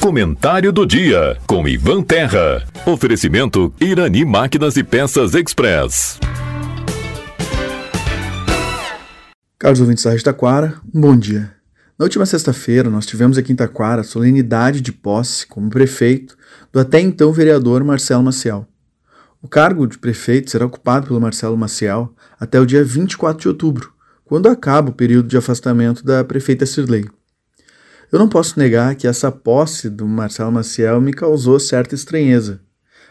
Comentário do dia com Ivan Terra. Oferecimento Irani Máquinas e Peças Express. Caros ouvintes da Rádio Taquara, um bom dia. Na última sexta-feira, nós tivemos aqui em Taquara a solenidade de posse como prefeito do até então vereador Marcelo Maciel. O cargo de prefeito será ocupado pelo Marcelo Maciel até o dia 24 de outubro, quando acaba o período de afastamento da prefeita Sirley. Eu não posso negar que essa posse do Marcelo Maciel me causou certa estranheza.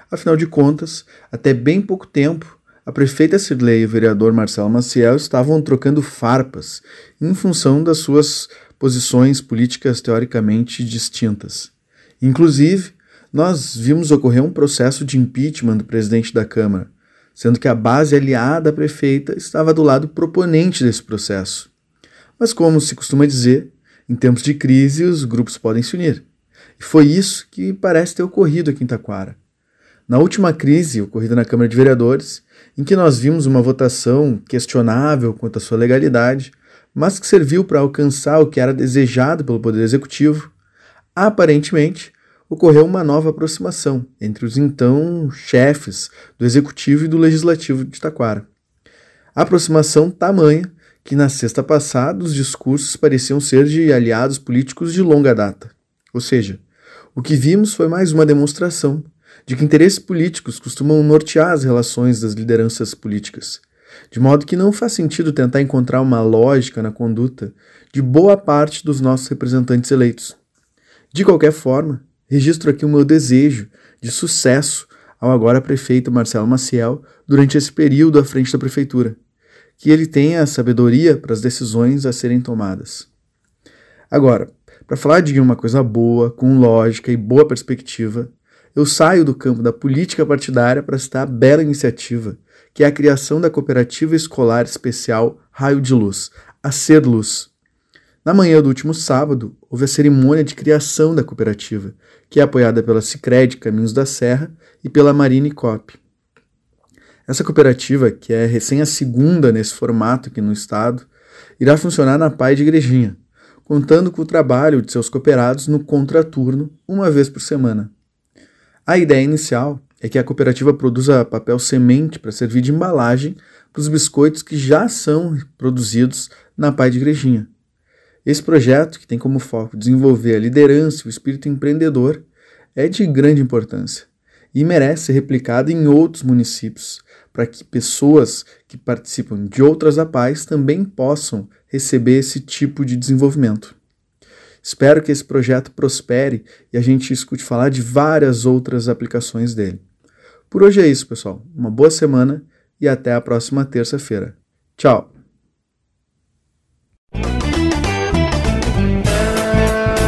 Afinal de contas, até bem pouco tempo, a prefeita Sirley e o vereador Marcelo Maciel estavam trocando farpas em função das suas posições políticas teoricamente distintas. Inclusive, nós vimos ocorrer um processo de impeachment do presidente da Câmara, sendo que a base aliada à prefeita estava do lado proponente desse processo. Mas, como se costuma dizer, em tempos de crise os grupos podem se unir. E foi isso que parece ter ocorrido aqui em Taquara. Na última crise ocorrida na Câmara de Vereadores, em que nós vimos uma votação questionável quanto à sua legalidade, mas que serviu para alcançar o que era desejado pelo Poder Executivo, aparentemente ocorreu uma nova aproximação entre os então chefes do Executivo e do Legislativo de Taquara. Aproximação tamanha que na sexta passada os discursos pareciam ser de aliados políticos de longa data. Ou seja, o que vimos foi mais uma demonstração de que interesses políticos costumam nortear as relações das lideranças políticas, de modo que não faz sentido tentar encontrar uma lógica na conduta de boa parte dos nossos representantes eleitos. De qualquer forma, registro aqui o meu desejo de sucesso ao agora prefeito Marcelo Maciel durante esse período à frente da prefeitura, que ele tenha a sabedoria para as decisões a serem tomadas. Agora, para falar de uma coisa boa, com lógica e boa perspectiva, eu saio do campo da política partidária para citar a bela iniciativa, que é a criação da Cooperativa Escolar Especial Raio de Luz, a Ser Luz. Na manhã do último sábado, houve a cerimônia de criação da cooperativa, que é apoiada pela Sicredi Caminhos da Serra e pela Marine Cop. Essa cooperativa, que é recém a segunda nesse formato aqui no estado, irá funcionar na Pai de Igrejinha, contando com o trabalho de seus cooperados no contraturno uma vez por semana. A ideia inicial é que a cooperativa produza papel semente para servir de embalagem para os biscoitos que já são produzidos na Pai de Igrejinha. Esse projeto, que tem como foco desenvolver a liderança e o espírito empreendedor, é de grande importância e merece ser replicado em outros municípios, para que pessoas que participam de outras APAES também possam receber esse tipo de desenvolvimento. Espero que esse projeto prospere e a gente escute falar de várias outras aplicações dele. Por hoje é isso, pessoal. Uma boa semana e até a próxima terça-feira. Tchau!